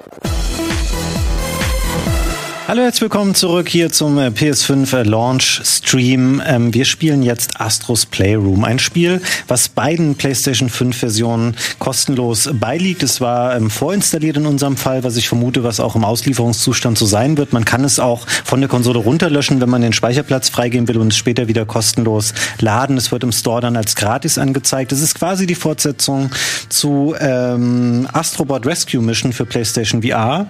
Musik Hallo, herzlich willkommen zurück hier zum äh, PS5 äh, Launch Stream. Ähm, wir spielen jetzt Astros Playroom, ein Spiel, was beiden PlayStation 5 Versionen kostenlos beiliegt. Es war ähm, vorinstalliert in unserem Fall, was ich vermute, was auch im Auslieferungszustand so sein wird. Man kann es auch von der Konsole runterlöschen, wenn man den Speicherplatz freigeben will und es später wieder kostenlos laden. Es wird im Store dann als gratis angezeigt. Es ist quasi die Fortsetzung zu ähm, Astrobot Rescue Mission für PlayStation VR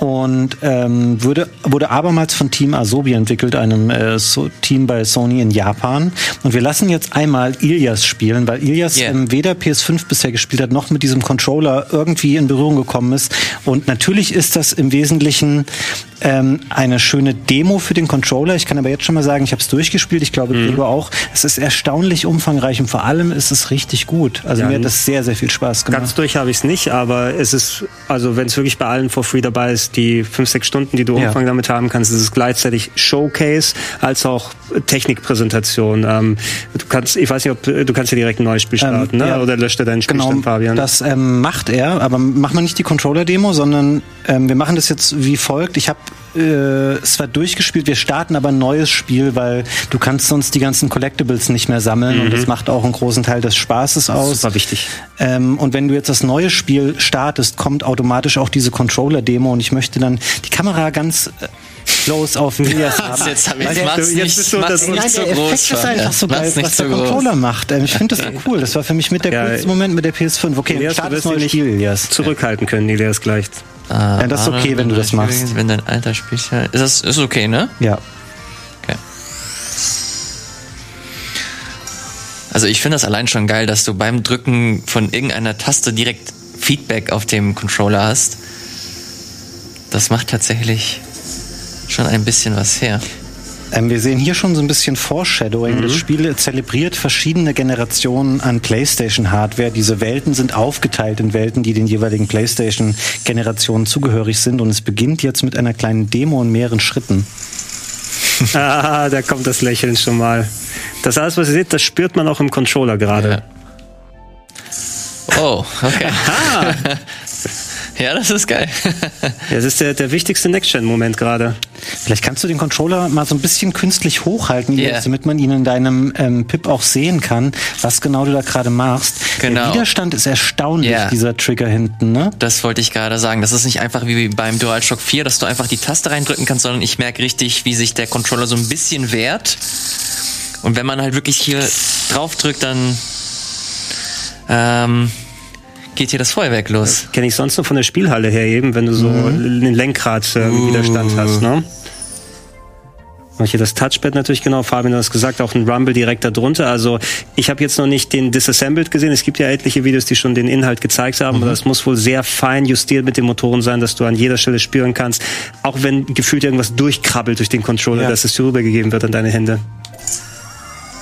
und ähm, wurde, wurde abermals von Team Asobi entwickelt, einem äh, so Team bei Sony in Japan. Und wir lassen jetzt einmal Ilias spielen, weil Ilias yeah. ähm, weder PS5 bisher gespielt hat, noch mit diesem Controller irgendwie in Berührung gekommen ist. Und natürlich ist das im Wesentlichen ähm, eine schöne Demo für den Controller. Ich kann aber jetzt schon mal sagen, ich habe es durchgespielt. Ich glaube, mhm. auch. Es ist erstaunlich umfangreich und vor allem ist es richtig gut. Also ja, mir hat das sehr, sehr viel Spaß gemacht. Ganz durch habe ich es nicht, aber es ist, also wenn es wirklich bei allen for free dabei ist, die fünf, sechs Stunden, die du ja. Umfang damit haben kannst, ist es gleichzeitig Showcase als auch Technikpräsentation. Ähm, du kannst, ich weiß nicht, ob du kannst ja direkt ein neues Spiel ähm, starten, ähm, ne? Ja, oder löscht er deinen Spielstand, genau, Fabian? Das ähm, macht er, aber machen wir nicht die Controller-Demo, sondern ähm, wir machen das jetzt wie folgt. Ich habe äh, es war durchgespielt. Wir starten aber ein neues Spiel, weil du kannst sonst die ganzen Collectibles nicht mehr sammeln mhm. und das macht auch einen großen Teil des Spaßes aus. Super wichtig. Ähm, und wenn du jetzt das neue Spiel startest, kommt automatisch auch diese Controller-Demo und ich möchte dann die Kamera ganz äh, close auf Elias haben. Jetzt, hab jetzt mach's nicht, so, mach's nicht nein, so der groß. Effekt ist einfach so geil, was der Controller groß. macht. Ähm, ich finde das so cool. Das war für mich mit der ja, coolste Moment mit der PS5. Okay, Elias, start das neue Spiel, Elias. Zurückhalten können, Elias gleich. Ah, ja, das ist okay, wenn du das machst. Wenn dein alter Speicher. Ist das ist okay, ne? Ja. Okay. Also ich finde das allein schon geil, dass du beim Drücken von irgendeiner Taste direkt Feedback auf dem Controller hast. Das macht tatsächlich schon ein bisschen was her. Ähm, wir sehen hier schon so ein bisschen Foreshadowing. Mhm. Das Spiel zelebriert verschiedene Generationen an PlayStation-Hardware. Diese Welten sind aufgeteilt in Welten, die den jeweiligen PlayStation-Generationen zugehörig sind. Und es beginnt jetzt mit einer kleinen Demo in mehreren Schritten. ah, da kommt das Lächeln schon mal. Das alles, was ihr seht, das spürt man auch im Controller gerade. Ja. Oh, okay. Ja, das ist geil. das ist der, der wichtigste Next-Gen-Moment gerade. Vielleicht kannst du den Controller mal so ein bisschen künstlich hochhalten, yeah. damit man ihn in deinem ähm, Pip auch sehen kann, was genau du da gerade machst. Genau. Der Widerstand ist erstaunlich, yeah. dieser Trigger hinten, ne? Das wollte ich gerade sagen. Das ist nicht einfach wie beim DualShock 4, dass du einfach die Taste reindrücken kannst, sondern ich merke richtig, wie sich der Controller so ein bisschen wehrt. Und wenn man halt wirklich hier drauf drückt, dann ähm, geht hier das Feuerwerk los. Kenne ich sonst nur von der Spielhalle her eben, wenn du so mhm. den Lenkradwiderstand äh, uh. hast, ne? hier das Touchpad natürlich genau, Fabian hat es gesagt, auch ein Rumble direkt darunter. Also ich habe jetzt noch nicht den Disassembled gesehen. Es gibt ja etliche Videos, die schon den Inhalt gezeigt haben, mhm. aber das muss wohl sehr fein justiert mit den Motoren sein, dass du an jeder Stelle spüren kannst, auch wenn gefühlt irgendwas durchkrabbelt durch den Controller, ja. dass es dir rübergegeben wird an deine Hände.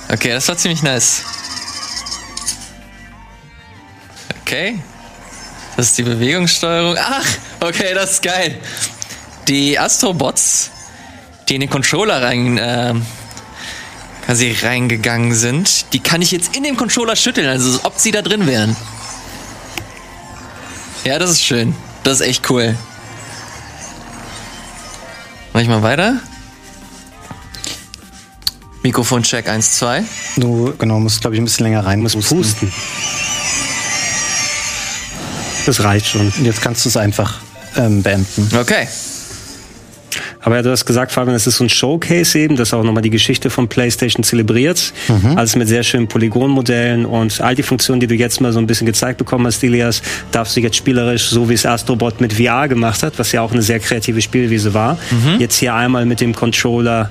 Okay, das war ziemlich nice. Okay. Das ist die Bewegungssteuerung. Ach, okay, das ist geil. Die Astrobots, die in den Controller rein, äh, quasi reingegangen sind, die kann ich jetzt in dem Controller schütteln, also ob sie da drin wären. Ja, das ist schön. Das ist echt cool. Mach ich mal weiter. Mikrofon-Check 1, 2. Du, genau, musst, glaube ich, ein bisschen länger rein. Muss pusten. pusten. Das reicht schon. Und jetzt kannst du es einfach ähm, beenden. Okay. Aber ja, du hast gesagt, Fabian, es ist so ein Showcase eben, das auch nochmal die Geschichte von PlayStation zelebriert. Mhm. Alles mit sehr schönen Polygonmodellen und all die Funktionen, die du jetzt mal so ein bisschen gezeigt bekommen hast, Ilias, darfst du jetzt spielerisch, so wie es Astrobot mit VR gemacht hat, was ja auch eine sehr kreative Spielwiese war, mhm. jetzt hier einmal mit dem Controller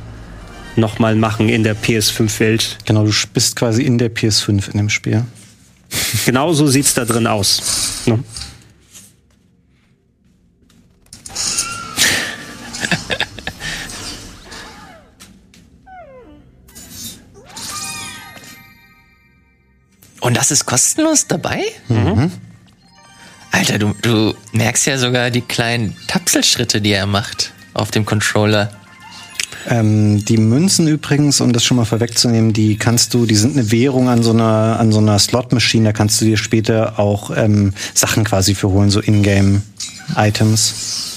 nochmal machen in der PS5-Welt. Genau, du bist quasi in der PS5 in dem Spiel. Genau so sieht's da drin aus. Ne? Und das ist kostenlos dabei? Mhm. Alter, du, du merkst ja sogar die kleinen Tapselschritte, die er macht auf dem Controller. Ähm, die Münzen übrigens, um das schon mal vorwegzunehmen, die kannst du, die sind eine Währung an so einer, an so einer Slot-Machine, da kannst du dir später auch ähm, Sachen quasi für holen, so Ingame Items.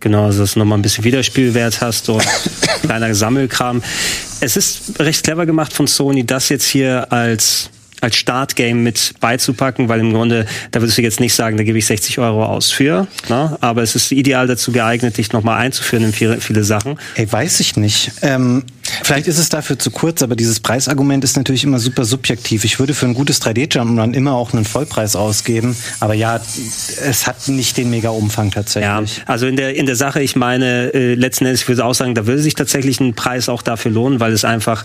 Genau, also dass du nochmal ein bisschen Wiederspielwert hast und kleiner Sammelkram. Es ist recht clever gemacht von Sony, das jetzt hier als als Startgame mit beizupacken, weil im Grunde, da würdest du jetzt nicht sagen, da gebe ich 60 Euro aus für, ne? aber es ist ideal dazu geeignet, dich nochmal einzuführen in viele, viele Sachen. Ey, weiß ich nicht. Ähm, vielleicht ist es dafür zu kurz, aber dieses Preisargument ist natürlich immer super subjektiv. Ich würde für ein gutes 3D-Jump'n'Run immer auch einen Vollpreis ausgeben, aber ja, es hat nicht den mega Umfang tatsächlich. Ja, also in der, in der Sache, ich meine, äh, letzten Endes, ich würde auch sagen, da würde sich tatsächlich ein Preis auch dafür lohnen, weil es einfach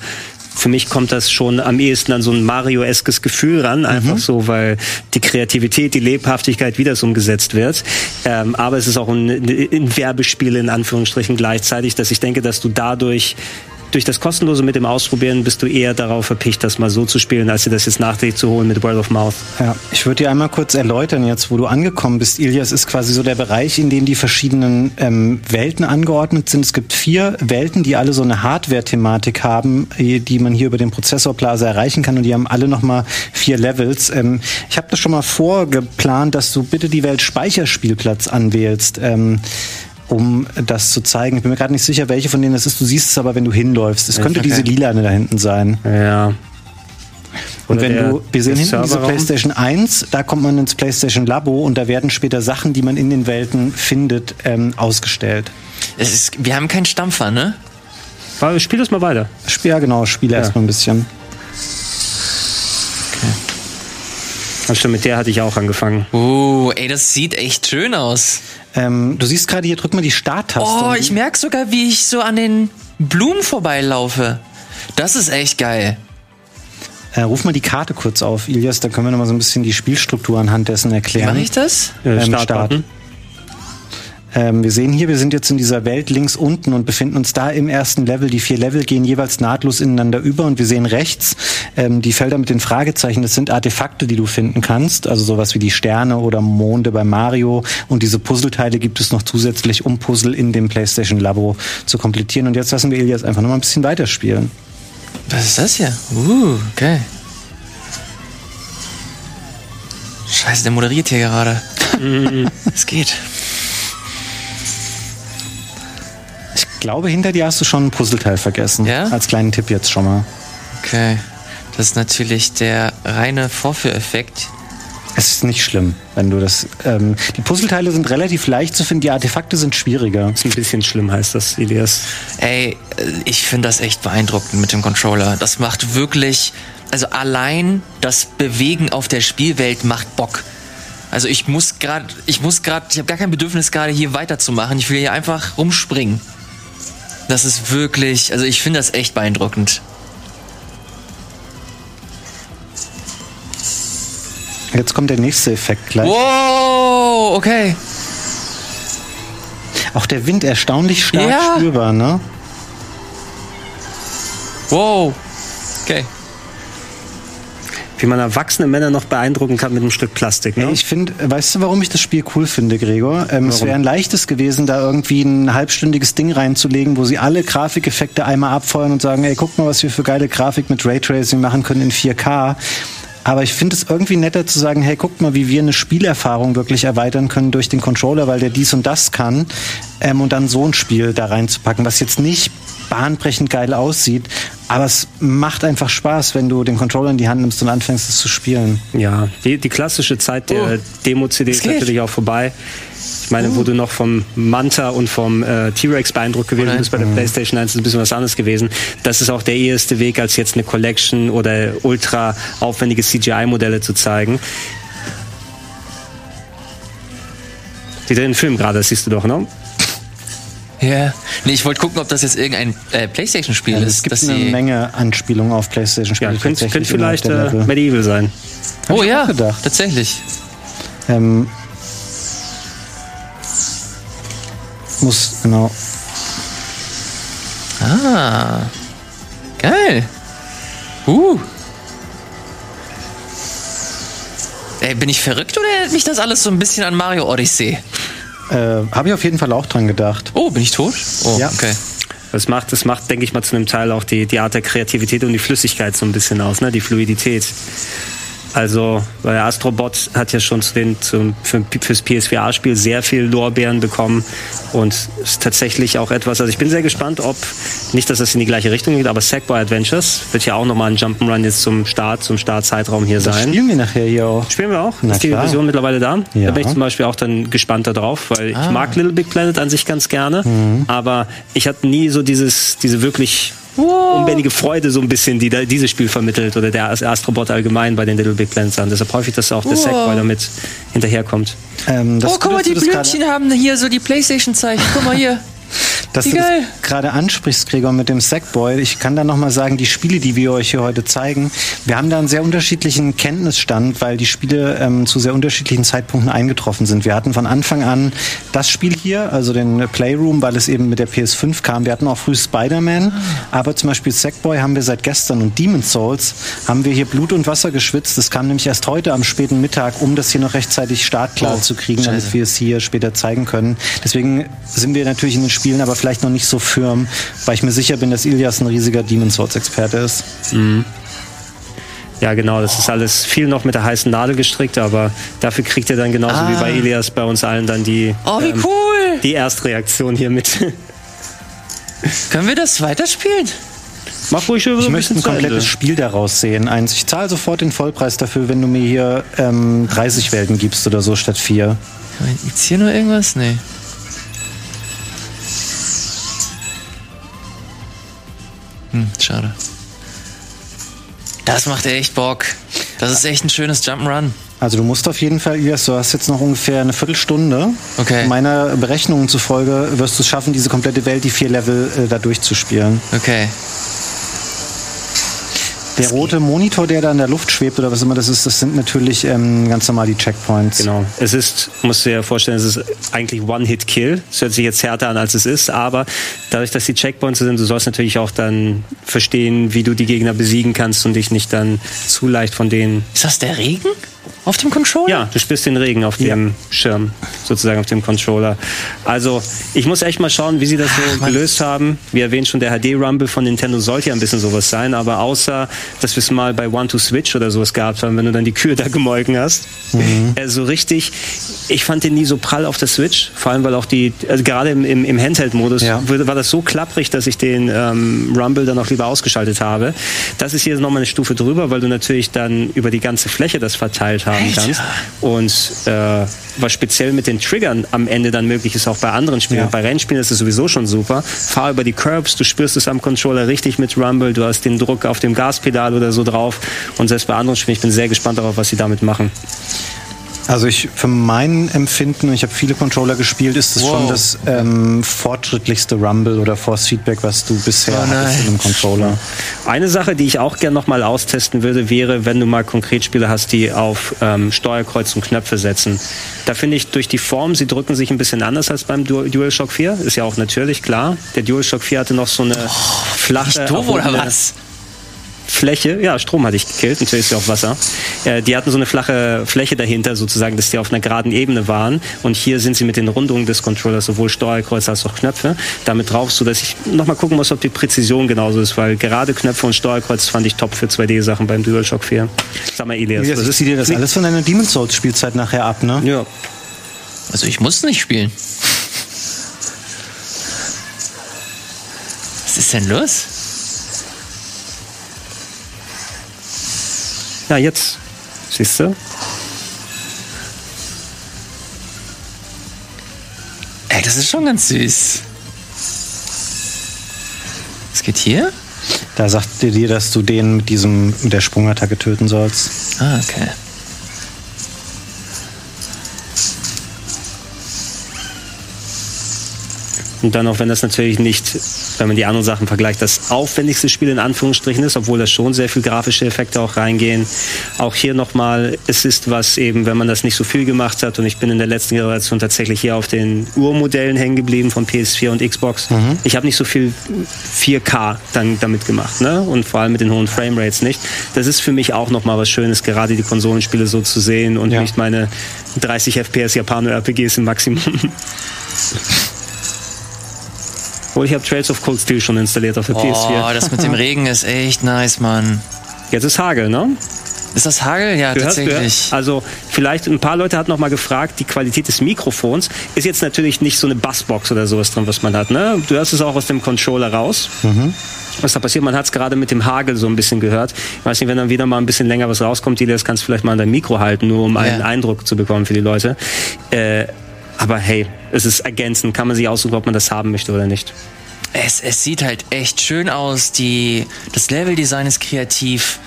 für mich kommt das schon am ehesten an so ein Mario-eskes Gefühl ran, einfach mhm. so, weil die Kreativität, die Lebhaftigkeit, wie das umgesetzt wird. Ähm, aber es ist auch ein, ein Werbespiel in Anführungsstrichen gleichzeitig, dass ich denke, dass du dadurch durch das Kostenlose mit dem Ausprobieren bist du eher darauf verpicht, das mal so zu spielen, als dir das jetzt nachträglich zu holen mit Word of Mouth. Ja, ich würde dir einmal kurz erläutern jetzt, wo du angekommen bist. Ilias ist quasi so der Bereich, in dem die verschiedenen ähm, Welten angeordnet sind. Es gibt vier Welten, die alle so eine Hardware-Thematik haben, die man hier über den Prozessor Plaza erreichen kann und die haben alle nochmal vier Levels. Ähm, ich habe das schon mal vorgeplant, dass du bitte die Welt Speicherspielplatz anwählst. Ähm, um das zu zeigen. Ich bin mir gerade nicht sicher, welche von denen das ist. Du siehst es aber, wenn du hinläufst. Es könnte okay. diese lilane da hinten sein. Ja. Und wenn du, wir sehen hinten diese PlayStation 1, da kommt man ins PlayStation Labo und da werden später Sachen, die man in den Welten findet, ähm, ausgestellt. Ist, wir haben keinen Stampfer, ne? Spiel das mal weiter. Ja, genau, spiele ja. erstmal ein bisschen. Okay. Also mit der hatte ich auch angefangen. Oh, ey, das sieht echt schön aus. Ähm, du siehst gerade hier, drück mal die Starttaste. Oh, ich merke sogar, wie ich so an den Blumen vorbeilaufe. Das ist echt geil. Äh, ruf mal die Karte kurz auf, Ilias, dann können wir noch mal so ein bisschen die Spielstruktur anhand dessen erklären. Wie mache ich das? Ähm, Start. Start. Ähm, wir sehen hier, wir sind jetzt in dieser Welt links unten und befinden uns da im ersten Level. Die vier Level gehen jeweils nahtlos ineinander über und wir sehen rechts ähm, die Felder mit den Fragezeichen. Das sind Artefakte, die du finden kannst, also sowas wie die Sterne oder Monde bei Mario. Und diese Puzzleteile gibt es noch zusätzlich, um Puzzle in dem PlayStation Labo zu komplettieren. Und jetzt lassen wir Elias einfach noch mal ein bisschen weiterspielen. Was ist das hier? Uh, okay. Scheiße, der moderiert hier gerade. Es geht. Glaube, hinter dir hast du schon ein Puzzleteil vergessen. Ja? Als kleinen Tipp jetzt schon mal. Okay. Das ist natürlich der reine Vorführeffekt. Es ist nicht schlimm, wenn du das. Ähm, die Puzzleteile sind relativ leicht zu finden, die Artefakte sind schwieriger. Ist ein bisschen schlimm, heißt das, Elias. Ey, ich finde das echt beeindruckend mit dem Controller. Das macht wirklich. Also allein das Bewegen auf der Spielwelt macht Bock. Also ich muss gerade, ich muss gerade, ich habe gar kein Bedürfnis gerade hier weiterzumachen. Ich will hier einfach rumspringen. Das ist wirklich, also ich finde das echt beeindruckend. Jetzt kommt der nächste Effekt gleich. Wow, okay. Auch der Wind erstaunlich stark ja. spürbar, ne? Wow. Okay wie man erwachsene Männer noch beeindrucken kann mit einem Stück Plastik. Ne? Ich finde, weißt du, warum ich das Spiel cool finde, Gregor? Ähm, es wäre ein leichtes gewesen, da irgendwie ein halbstündiges Ding reinzulegen, wo sie alle Grafikeffekte einmal abfeuern und sagen, ey, guck mal, was wir für geile Grafik mit Raytracing machen können in 4K. Aber ich finde es irgendwie netter zu sagen, hey, guck mal, wie wir eine Spielerfahrung wirklich erweitern können durch den Controller, weil der dies und das kann. Ähm, und dann so ein Spiel da reinzupacken, was jetzt nicht bahnbrechend geil aussieht, aber es macht einfach Spaß, wenn du den Controller in die Hand nimmst und anfängst, es zu spielen. Ja, die, die klassische Zeit der oh, Demo-CD ist natürlich auch vorbei. Ich meine, uh. wo du noch vom Manta und vom äh, T-Rex beeindruckt gewesen bist bei der mhm. PlayStation 1, ist ein bisschen was anderes gewesen. Das ist auch der erste Weg, als jetzt eine Collection oder ultra aufwendige CGI-Modelle zu zeigen. Die den Film gerade, das siehst du doch, ne? Ja. Nee, ich wollte gucken, ob das jetzt irgendein äh, Playstation-Spiel ja, ist. Es gibt eine Menge Anspielungen auf Playstation-Spiele. Ja, könnte, könnte vielleicht äh, Medieval sein. Hab oh ja, gedacht. tatsächlich. Ähm, muss, genau. Ah. Geil. Uh. Ey, bin ich verrückt oder erinnert mich das alles so ein bisschen an Mario Odyssey? Äh, Habe ich auf jeden Fall auch dran gedacht. Oh, bin ich tot? Oh, ja. okay. Das macht, das macht, denke ich mal, zu einem Teil auch die, die Art der Kreativität und die Flüssigkeit so ein bisschen aus, ne? die Fluidität. Also, weil Astrobot hat ja schon zu den, zum, für, fürs PSVR-Spiel sehr viel Lorbeeren bekommen und ist tatsächlich auch etwas, also ich bin sehr gespannt, ob, nicht, dass das in die gleiche Richtung geht, aber Sackboy Adventures wird ja auch nochmal ein Jump'n'Run jetzt zum Start, zum Startzeitraum hier Das sein. spielen wir nachher hier auch. Spielen wir auch? Na ist die klar. Version mittlerweile da? Ja. Da bin ich zum Beispiel auch dann gespannt darauf, weil Ah. ich mag Little Big Planet an sich ganz gerne, Mhm. aber ich hatte nie so dieses, diese wirklich unbändige Freude so ein bisschen, die da dieses Spiel vermittelt oder der Astrobot allgemein bei den Little Big Planets an. Deshalb häufig, dass auch der Wow. Sackboy damit hinterherkommt. Ähm, das oh, guck mal, die Blümchen haben hier so die Playstation-Zeichen. Guck mal hier. Dass Wie du das gerade ansprichst, Gregor, mit dem Sackboy. Ich kann da nochmal sagen, die Spiele, die wir euch hier heute zeigen, wir haben da einen sehr unterschiedlichen Kenntnisstand, weil die Spiele ähm, zu sehr unterschiedlichen Zeitpunkten eingetroffen sind. Wir hatten von Anfang an das Spiel hier, also den Playroom, weil es eben mit der PS5 kam. Wir hatten auch früh Spider-Man, aber zum Beispiel Sackboy haben wir seit gestern und Demon's Souls haben wir hier Blut und Wasser geschwitzt. Das kam nämlich erst heute am späten Mittag, um das hier noch rechtzeitig startklar Oh, zu kriegen, damit wir es hier später zeigen können. Deswegen sind wir natürlich in den Spielen aber vielleicht noch nicht so firm, weil ich mir sicher bin, dass Ilias ein riesiger Demon's Souls Experte ist. Ja, genau, das ist alles viel noch mit der heißen Nadel gestrickt, aber dafür kriegt ihr dann genauso Ah. wie bei Elias bei uns allen dann die, Oh, wie ähm, cool. die Erstreaktion hier mit. Können wir das weiterspielen? Mach ruhig über Ich möchte ein komplettes Spiel daraus sehen. Eins, ich zahle sofort den Vollpreis dafür, wenn du mir hier ähm, 30 Welten gibst oder so statt vier. Gibt's hier nur irgendwas? Nee. Hm, schade. Das macht echt Bock. Das ist echt ein schönes Jump'n'Run. Also du musst auf jeden Fall, Ilias, du hast jetzt noch ungefähr eine Viertelstunde. Okay. Meiner Berechnungen zufolge wirst du es schaffen, diese komplette Welt, die vier Level, äh, da durchzuspielen. Okay. Der rote Monitor, der da in der Luft schwebt oder was immer das ist, das sind natürlich ähm, ganz normal die Checkpoints. Genau. Es ist, musst du dir vorstellen, es ist eigentlich One-Hit-Kill. Es hört sich jetzt härter an, als es ist, aber dadurch, dass die Checkpoints sind, du sollst natürlich auch dann verstehen, wie du die Gegner besiegen kannst und dich nicht dann zu leicht von denen. Ist das der Regen? Auf dem Controller? Ja, du spürst den Regen auf dem Schirm, sozusagen auf dem Controller. Also, ich muss echt mal schauen, wie sie das so gelöst haben. Wie erwähnt schon, der HD-Rumble von Nintendo sollte ja ein bisschen sowas sein, aber außer, dass wir es mal bei One to Switch oder sowas gehabt haben, wenn du dann die Kühe da gemolken hast. Äh, so richtig, ich fand den nie so prall auf der Switch, vor allem weil auch die, also gerade im, im, im Handheld-Modus Ja. war das so klapprig, dass ich den ähm, Rumble dann auch lieber ausgeschaltet habe. Das ist hier nochmal eine Stufe drüber, weil du natürlich dann über die ganze Fläche das verteilt haben Alter. kannst. Und äh, was speziell mit den Triggern am Ende dann möglich ist, auch bei anderen Spielen. Ja. Bei Rennspielen ist es sowieso schon super. Fahr über die Curbs, du spürst es am Controller richtig mit Rumble, du hast den Druck auf dem Gaspedal oder so drauf. Und selbst bei anderen Spielen, ich bin sehr gespannt darauf, was sie damit machen. Also ich für mein Empfinden, und ich habe viele Controller gespielt, ist es Wow. schon das ähm, fortschrittlichste Rumble oder Force Feedback, was du bisher Oh hattest in einem Controller. Eine Sache, die ich auch gerne nochmal austesten würde, wäre, wenn du mal konkret Spiele hast, die auf ähm, Steuerkreuz und Knöpfe setzen. Da finde ich durch die Form, sie drücken sich ein bisschen anders als beim Du DualShock 4. Ist ja auch natürlich klar. Der DualShock 4 hatte noch so eine flache, Nicht doof oder was? Fläche. Ja, Strom hatte ich gekillt, natürlich ist ja auch Wasser. Äh, die hatten so eine flache Fläche dahinter sozusagen, dass die auf einer geraden Ebene waren. Und hier sind sie mit den Rundungen des Controllers, sowohl Steuerkreuz als auch Knöpfe, damit drauf, so dass ich nochmal gucken muss, ob die Präzision genauso ist, weil gerade Knöpfe und Steuerkreuz fand ich top für 2D-Sachen beim DualShock 4. Sag mal, Elias, Elias, was ich ist dir das alles von deiner Demon's Souls Spielzeit nachher ab, ne? Ja. Also ich muss nicht spielen. Was ist denn los? Ja, jetzt. Siehst du? Ey, das ist schon ganz süß. Was geht hier? Da sagt er dir, dass du den mit diesem mit der Sprungattacke töten sollst. Ah, okay. Und dann auch wenn das natürlich nicht, wenn man die anderen Sachen vergleicht, das aufwendigste Spiel in Anführungsstrichen ist, obwohl da schon sehr viel grafische Effekte auch reingehen. Auch hier nochmal, es ist was eben, wenn man das nicht so viel gemacht hat und ich bin in der letzten Generation tatsächlich hier auf den Urmodellen hängen geblieben von PS4 und Xbox. Ich habe nicht so viel 4K dann damit gemacht, ne? Und vor allem mit den hohen Framerates nicht. Das ist für mich auch nochmal was Schönes, gerade die Konsolenspiele so zu sehen und Ja. nicht meine 30 FPS Japano-RPGs im Maximum. Oh, ich habe Trails of Cold Steel schon installiert auf der Oh, PS4. das mit dem Regen ist echt nice, Mann. Jetzt ist Hagel, ne? Ist das Hagel? Ja, Du hörst, du tatsächlich. hörst, also vielleicht ein paar Leute hatten noch mal gefragt, die Qualität des Mikrofons ist jetzt natürlich nicht so eine Bassbox oder sowas drin, was man hat. Ne? Du hörst es auch aus dem Controller raus. Was da passiert? Man hat es gerade mit dem Hagel so ein bisschen gehört. Ich weiß nicht, wenn dann wieder mal ein bisschen länger was rauskommt, das kannst du vielleicht mal an dein Mikro halten, nur um einen Ja. Eindruck zu bekommen für die Leute. Äh, aber hey, es ist ergänzend, kann man sich aussuchen, ob man das haben möchte oder nicht. Es, es sieht halt echt schön aus. Die, das Leveldesign ist kreativ.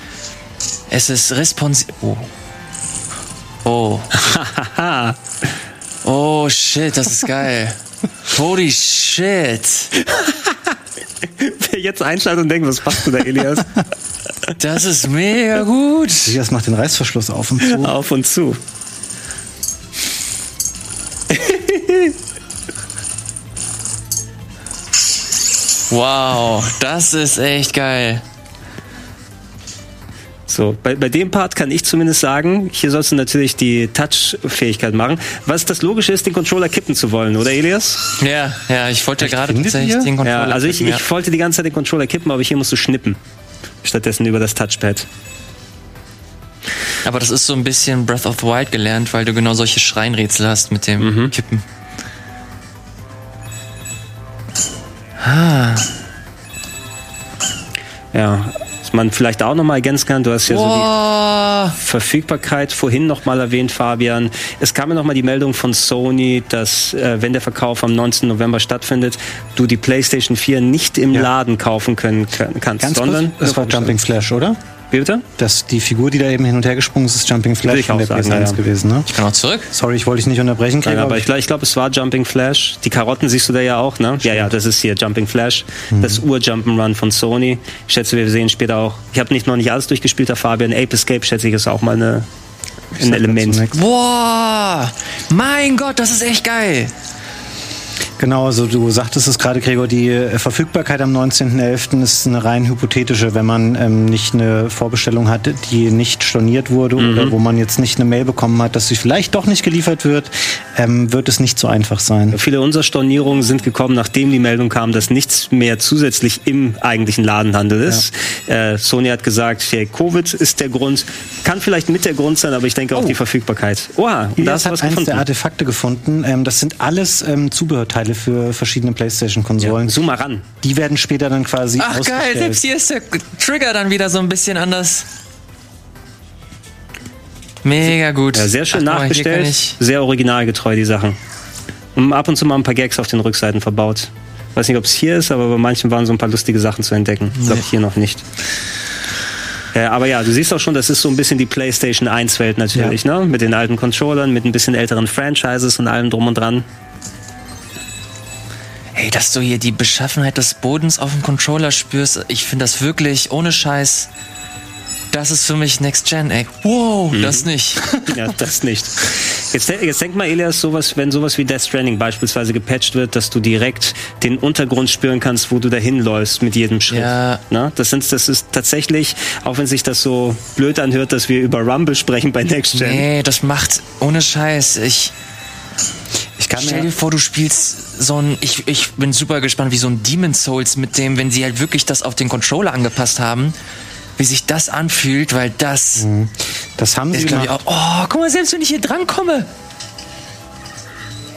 Es ist responsiv. Oh. Oh. Haha. Oh shit, das ist geil. Holy shit. Wer jetzt einschaltet und denkt, was machst du da, Elias? Das ist mega gut. Elias macht den Reißverschluss auf und zu. Auf und zu. Wow, das ist echt geil. So, bei, bei dem Part kann ich zumindest sagen, hier sollst du natürlich die Touch-Fähigkeit machen. Was das Logische ist, den Controller kippen zu wollen, oder Elias? Ja, ja, ich wollte gerade findet tatsächlich den Controller. Ja, also ich, kippen, ja. ich wollte die ganze Zeit den Controller kippen, aber hier musst du schnippen. Stattdessen über das Touchpad. Aber das ist so ein bisschen Breath of the Wild gelernt, weil du genau solche Schreinrätsel hast mit dem Mhm. Kippen. Ah, Ja, was man vielleicht auch nochmal ergänzen kann, du hast ja so die Boah. Verfügbarkeit vorhin nochmal erwähnt, Fabian. Es kam ja nochmal die Meldung von Sony, dass, äh, wenn der Verkauf am 19. November stattfindet, du die PlayStation 4 nicht im Ja. Laden kaufen können, können kannst, Ganz sondern... kurz, das war Jumping Flash, oder? Wie bitte? Das, die Figur, die da eben hin und her gesprungen ist, ist Jumping Flash ich von der sagen, PS1 ja, gewesen, ne? Ich kann auch zurück. Sorry, ich wollte dich nicht unterbrechen, Nein, Gregor, aber ich glaube, ich glaub, es war Jumping Flash. Die Karotten siehst du da ja auch, ne? Ja, ja, das ist hier Jumping Flash. Das Ur-Jump'n'Run von Sony. Ich schätze, wir sehen später auch. Ich habe nicht noch nicht alles durchgespielt, der Fabian. Ape Escape, schätze ich, ist auch mal eine, ein Element. Boah. Mein Gott, das ist echt geil. Genau, also du sagtest es gerade, Gregor, die äh, Verfügbarkeit am 19.11. ist eine rein hypothetische, wenn man ähm, nicht eine Vorbestellung hat, die nicht storniert wurde Mhm. oder wo man jetzt nicht eine Mail bekommen hat, dass sie vielleicht doch nicht geliefert wird, ähm, wird es nicht so einfach sein. Viele unserer Stornierungen sind gekommen, nachdem die Meldung kam, dass nichts mehr zusätzlich im eigentlichen Ladenhandel ist. Äh, Sony hat gesagt, hey, Covid ist der Grund. Kann vielleicht mit der Grund sein, aber ich denke auch Oh. die Verfügbarkeit. Oha, und da Elias hast du hat eins der gefunden. Artefakte gefunden. Ähm, das sind alles ähm, Zubehörteile für verschiedene PlayStation-Konsolen. Zoom mal ran. Die werden später dann quasi Ach geil, selbst hier ist der Trigger dann wieder so ein bisschen anders. Mega gut. Ja, sehr schön Ach, nachgestellt, ich- sehr originalgetreu die Sachen. Und ab und zu mal ein paar Gags auf den Rückseiten verbaut. Weiß nicht, ob es hier ist, aber bei manchen waren so ein paar lustige Sachen zu entdecken. Ich glaube, Nee. hier noch nicht. Äh, aber ja, du siehst auch schon, das ist so ein bisschen die PlayStation 1-Welt natürlich, ne? Mit den alten Controllern, mit ein bisschen älteren Franchises und allem drum und dran. Ey, dass du hier die Beschaffenheit des Bodens auf dem Controller spürst, ich finde das wirklich ohne Scheiß. Das ist für mich Next Gen, ey. Wow, Mhm. das nicht. Ja, das nicht. Jetzt, jetzt denk mal, Elias, sowas, wenn sowas wie Death Stranding beispielsweise gepatcht wird, dass du direkt den Untergrund spüren kannst, wo du dahin läufst mit jedem Schritt. Ja. Na, das, sind, das ist tatsächlich, auch wenn sich das so blöd anhört, dass wir über Rumble sprechen bei Next Gen. Nee, das macht ohne Scheiß. Ich Ich kann stell dir vor, du spielst so ein. Ich, ich bin super gespannt, wie so ein Demon Souls mit dem, wenn sie halt wirklich das auf den Controller angepasst haben, wie sich das anfühlt, weil das. das haben sie gemacht. auch. Oh, guck mal, selbst wenn ich hier drankomme.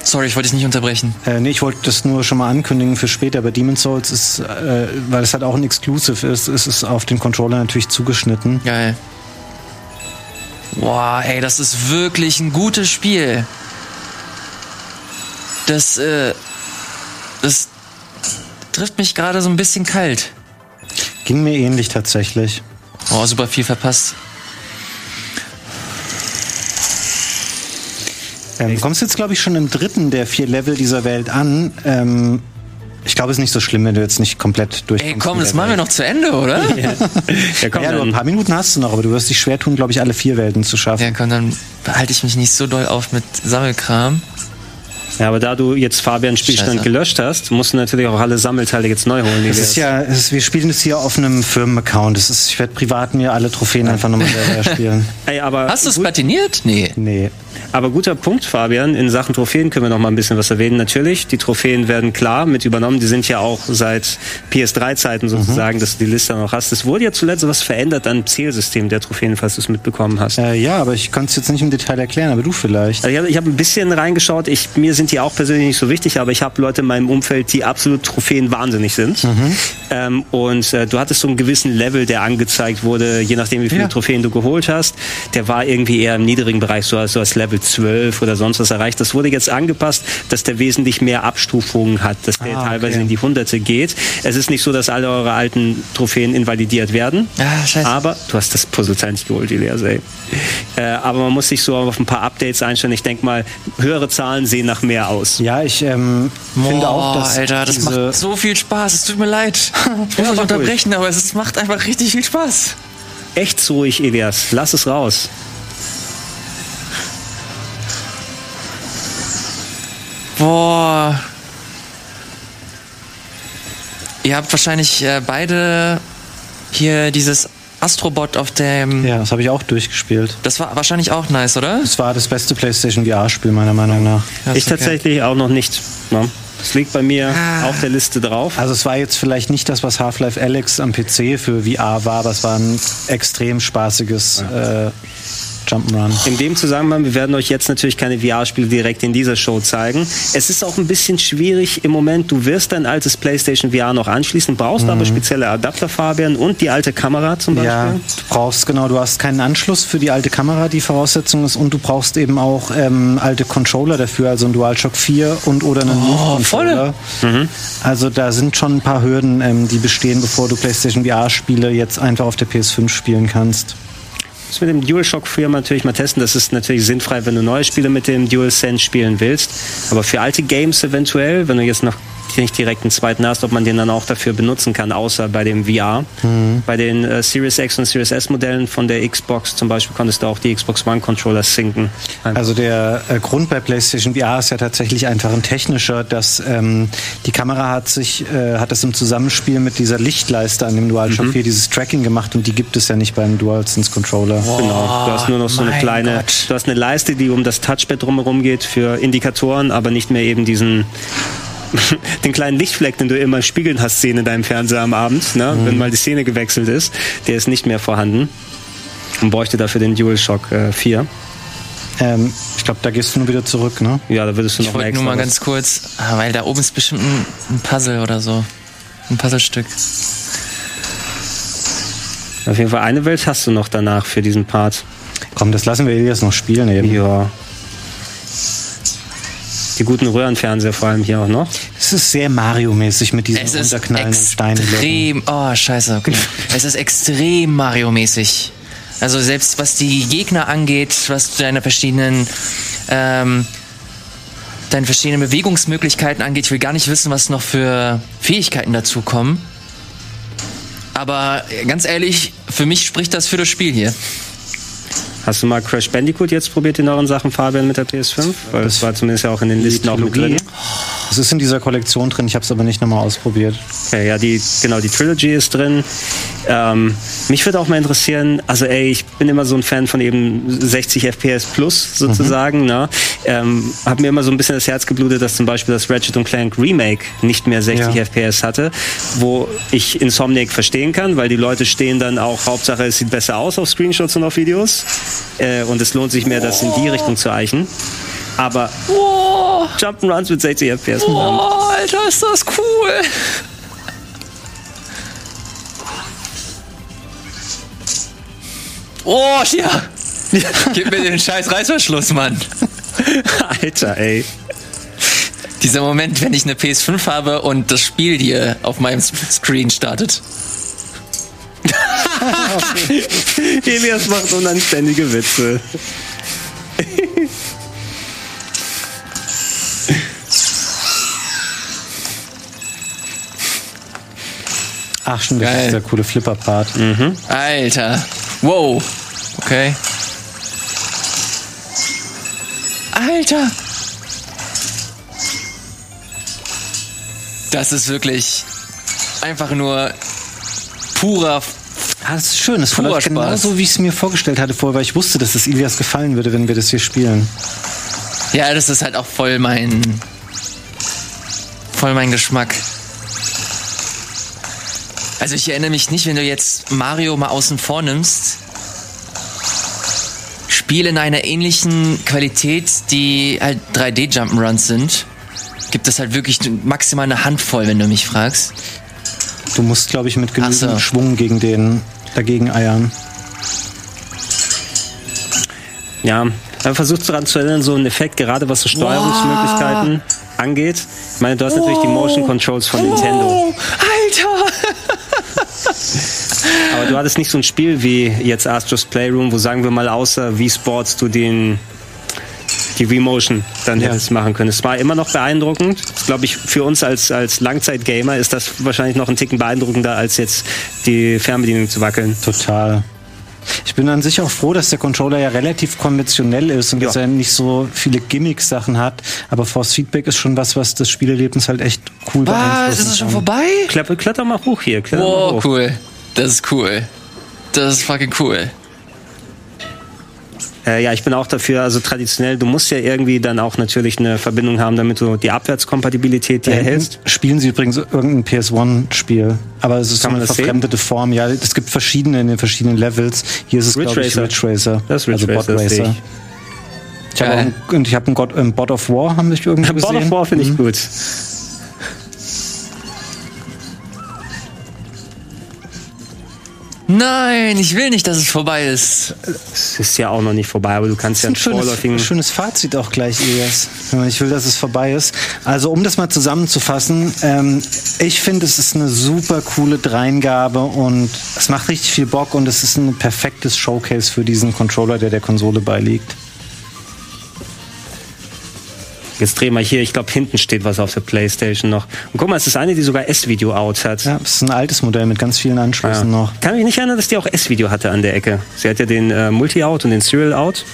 Sorry, ich wollte dich nicht unterbrechen. Äh, nee, ich wollte das nur schon mal ankündigen für später. Aber Demon's Souls ist, äh, weil es halt auch ein Exclusive ist, ist es auf den Controller natürlich zugeschnitten. Geil. Boah, ey, das ist wirklich ein gutes Spiel. Das, äh, das trifft mich gerade so ein bisschen kalt. Ging mir ähnlich tatsächlich. Oh, super viel verpasst. Ähm, kommst jetzt, glaube ich, schon im dritten der vier Level dieser Welt an. Ähm, ich glaube, es ist nicht so schlimm, wenn du jetzt nicht komplett durchkommst. Ey, komm, das machen wir noch zu Ende, oder? Ja, komm, Ja, du, ein paar Minuten hast du noch, aber du wirst dich schwer tun, glaube ich, alle vier Welten zu schaffen. Ja, komm, dann behalte ich mich nicht so doll auf mit Sammelkram. Ja, aber da du jetzt Fabians Spielstand Scheiße. gelöscht hast, musst du natürlich auch alle Sammelteile jetzt neu holen. Es ist ja, es ist, wir spielen das hier auf einem Firmenaccount. Das ich werde privat mir alle Trophäen einfach nochmal selber spielen. Ey, aber Hast du es gut, platiniert? Nee. Nee. Aber guter Punkt, Fabian. In Sachen Trophäen können wir noch mal ein bisschen was erwähnen. Natürlich, die Trophäen werden klar mit übernommen. Die sind ja auch seit PS3-Zeiten sozusagen, mhm. dass du die Liste noch hast. Es wurde ja zuletzt was verändert an Zählsystem der Trophäen, falls du es mitbekommen hast. Äh, ja, aber ich kann es jetzt nicht im Detail erklären, aber du vielleicht. Also ich habe hab ein bisschen reingeschaut. Ich, mir sind die auch persönlich nicht so wichtig, aber ich habe Leute in meinem Umfeld, die absolut Trophäen wahnsinnig sind. Mhm. Ähm, und äh, du hattest so einen gewissen Level, der angezeigt wurde, je nachdem, wie viele ja. Trophäen du geholt hast. Der war irgendwie eher im niedrigen Bereich, so als, so als Level 12 oder sonst was erreicht. Das wurde jetzt angepasst, dass der wesentlich mehr Abstufungen hat, dass der ah, teilweise in die Hunderte geht. Es ist nicht so, dass alle eure alten Trophäen invalidiert werden. Ah, scheiße. Aber du hast das Puzzleteil nicht geholt, Elias, ey. Äh, aber man muss sich so auf ein paar Updates einstellen. Ich denke mal, höhere Zahlen sehen nach mehr aus. Ja, ich ähm, Boah, finde auch, dass Alter, das macht so viel Spaß. Es tut mir leid. Ich muss ja, unterbrechen, aber es macht einfach richtig viel Spaß. Echt ruhig, Elias. Lass es raus. Boah. Ihr habt wahrscheinlich äh, beide hier dieses Astrobot auf dem. Ja, das habe ich auch durchgespielt. Das war wahrscheinlich auch nice, oder? Das war das beste PlayStation VR-Spiel, meiner Meinung nach. ich okay. tatsächlich auch noch nicht. Ne? Das liegt bei mir ah. auf der Liste drauf. Also es war jetzt vielleicht nicht das, was Half-Life Alex am PC für VR war, aber es war ein extrem spaßiges ja. äh, Jump'n'Run. In dem Zusammenhang, wir werden euch jetzt natürlich keine VR-Spiele direkt in dieser Show zeigen. Es ist auch ein bisschen schwierig im Moment. Du wirst dein altes PlayStation VR noch anschließen, brauchst mhm. aber spezielle Adapter, Fabian, und die alte Kamera zum Beispiel. Ja, du brauchst, genau, du hast keinen Anschluss für die alte Kamera, die Voraussetzung ist, und du brauchst eben auch ähm, alte Controller dafür, also ein DualShock 4 und oder einen oh, Controller. Mhm. Also da sind schon ein paar Hürden, ähm, die bestehen, bevor du PlayStation VR-Spiele jetzt einfach auf der PS5 spielen kannst das mit dem DualShock 4 natürlich mal testen. Das ist natürlich sinnfrei, wenn du neue Spiele mit dem DualSense spielen willst. Aber für alte Games eventuell, wenn du jetzt noch nicht direkt einen zweiten hast, ob man den dann auch dafür benutzen kann, außer bei dem VR. Mhm. Bei den äh, Series X und Series S Modellen von der Xbox zum Beispiel konntest du auch die Xbox One Controller sinken. Einfach. Also der äh, Grund bei PlayStation VR ist ja tatsächlich einfach ein technischer, dass ähm, die Kamera hat sich, äh, hat es im Zusammenspiel mit dieser Lichtleiste an dem DualShock mhm. 4 dieses Tracking gemacht und die gibt es ja nicht beim DualSense Controller. Wow, genau. Du hast nur noch so eine kleine, Gott. du hast eine Leiste, die um das Touchpad drumherum geht für Indikatoren, aber nicht mehr eben diesen den kleinen Lichtfleck, den du immer spiegeln hast sehen in deinem Fernseher am Abend, ne? Mhm. wenn mal die Szene gewechselt ist, der ist nicht mehr vorhanden und bräuchte dafür den DualShock äh, 4. Ähm, ich glaube, da gehst du nur wieder zurück, ne? Ja, da würdest du noch ich wollte nur mal ganz kurz, ah, weil da oben ist bestimmt ein, ein Puzzle oder so. Ein Puzzlestück. Auf jeden Fall eine Welt hast du noch danach für diesen Part. Komm, das lassen wir Elias noch spielen eben. Ja. Die guten Röhrenfernseher vor allem hier auch noch. Es ist sehr Mario-mäßig mit diesen unterknallenden Steinen. Extrem, oh scheiße, okay. es ist extrem Mario-mäßig. Also selbst was die Gegner angeht, was deine verschiedenen ähm, deine verschiedenen Bewegungsmöglichkeiten angeht. Ich will gar nicht wissen, was noch für Fähigkeiten dazukommen. Aber ganz ehrlich, für mich spricht das für das Spiel hier. Hast du mal Crash Bandicoot jetzt probiert in euren Sachen, Fabian, mit der PS5? Weil das war zumindest ja auch in den Listen auch mit drin. Es ist in dieser Kollektion drin, ich habe es aber nicht nochmal ausprobiert. Okay, ja, die, genau, die Trilogy ist drin. Ähm, mich würde auch mal interessieren, also ey, ich bin immer so ein Fan von eben 60 FPS plus sozusagen. Mhm. Ne? Ähm, hab mir immer so ein bisschen das Herz geblutet, dass zum Beispiel das Ratchet Clank Remake nicht mehr 60 ja. FPS hatte, wo ich Insomniac verstehen kann, weil die Leute stehen dann auch, Hauptsache es sieht besser aus auf Screenshots und auf Videos. Äh, und es lohnt sich mehr, das in die Richtung zu eichen. Aber oh. Jump'n'Runs mit 60 FPS. Oh, Alter, ist das cool. Oh, ja. Gib mir den scheiß Reißverschluss, Mann. Alter, ey. Dieser Moment, wenn ich eine PS5 habe und das Spiel hier auf meinem Screen startet. Elias macht unanständige Witze. Ach, schon das ist der coole Flipper-Part. Mhm. Alter. Wow. Okay. Alter. Das ist wirklich einfach nur purer Ja, das ist schön. Das Purer verläuft genau Spaß. so, wie ich es mir vorgestellt hatte vorher, weil ich wusste, dass es Ilias gefallen würde, wenn wir das hier spielen. Ja, das ist halt auch voll mein. voll mein Geschmack. Also ich erinnere mich nicht, wenn du jetzt Mario mal außen vor nimmst. Spiele in einer ähnlichen Qualität, die halt 3D Jump'n'Runs sind, gibt es halt wirklich maximal eine Handvoll, wenn du mich fragst. Du musst, glaube ich, mit genügend so. Schwung gegen den dagegen eiern. Ja, aber versucht daran zu erinnern, so ein Effekt, gerade was so Steuerungsmöglichkeiten angeht. Ich meine, du hast natürlich die Motion Controls von Nintendo. Alter! Aber du hattest nicht so ein Spiel wie jetzt Astros Playroom, wo sagen wir mal außer Wii Sports du den die Wii Motion dann Ja. hättest machen können. Es war immer noch beeindruckend. Glaube ich für uns als als Langzeitgamer ist das wahrscheinlich noch ein Ticken beeindruckender als jetzt die Fernbedienung zu wackeln. Total. Ich bin an sich auch froh, dass der Controller ja relativ konventionell ist und Ja. dass er nicht so viele Gimmicks-Sachen hat. Aber Force Feedback ist schon was, was das Spielerlebnis halt echt cool Was? beeinflussen Ist es schon vorbei? Kletter, kletter mal hoch hier. Kletter mal Wow, hoch. cool. Das ist cool. Das ist fucking cool. Äh, ja, ich bin auch dafür, also traditionell, du musst ja irgendwie dann auch natürlich eine Verbindung haben, damit du die Abwärtskompatibilität dir hinten erhältst. spielen sie übrigens irgendein PS1-Spiel. Aber es ist so Kann man eine das sehen? verfremdete Form. Ja, es gibt verschiedene in den verschiedenen Levels. Hier ist es, Ridge glaube ich, Racer. Ridge Racer. Das ist Ridge also Racer, Bot Racer. ich. Ich habe einen, und ich habe einen God, ähm, Bot of War, haben wir irgendwo God gesehen. of War finde ich gut. Nein, ich will nicht, dass es vorbei ist. Es ist ja auch noch nicht vorbei, aber du kannst ja ein vorläufigen... schönes, schönes Fazit auch gleich, Elias, nicht will, dass es vorbei ist. Also um das mal zusammenzufassen, ähm, ich finde, es ist eine super coole Dreingabe und es macht richtig viel Bock und es ist ein perfektes Showcase für diesen Controller, der der Konsole beiliegt. Jetzt dreh mal hier, ich glaube hinten steht was auf der Playstation noch. Und guck mal, es ist eine, die sogar S-Video-Out hat. Ja, es ist ein altes Modell mit ganz vielen Anschlüssen Ja. noch. Kann mich nicht erinnern, dass die auch S-Video hatte an der Ecke. Sie hat ja den äh, Multi-Out und den Serial-Out.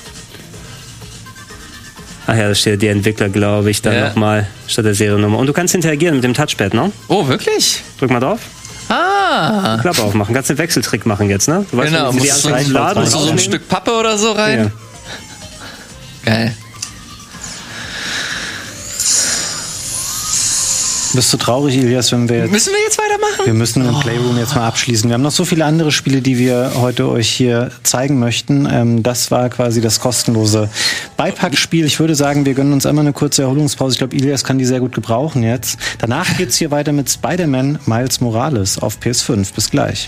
Ach ja, da steht der Entwickler, glaube ich, dann Ja. nochmal statt der Seriennummer. Und du kannst interagieren mit dem Touchpad, ne? Oh, wirklich? Drück mal drauf. Ah. Klappe aufmachen. Kannst den Wechseltrick machen jetzt, ne? Du weißt, Genau, wenn sie die musst du so- ein. Stück Pappe oder so rein? Ja. Geil. Bist du traurig, Elias, wenn wir jetzt Müssen wir jetzt weitermachen? Wir müssen den Playroom jetzt mal abschließen. Wir haben noch so viele andere Spiele, die wir heute euch hier zeigen möchten. Ähm, das war quasi das kostenlose Beipackspiel. Ich würde sagen, wir gönnen uns einmal eine kurze Erholungspause. Ich glaube, Ilias kann die sehr gut gebrauchen jetzt. Danach geht's hier weiter mit Spider-Man Miles Morales auf PS5. Bis gleich.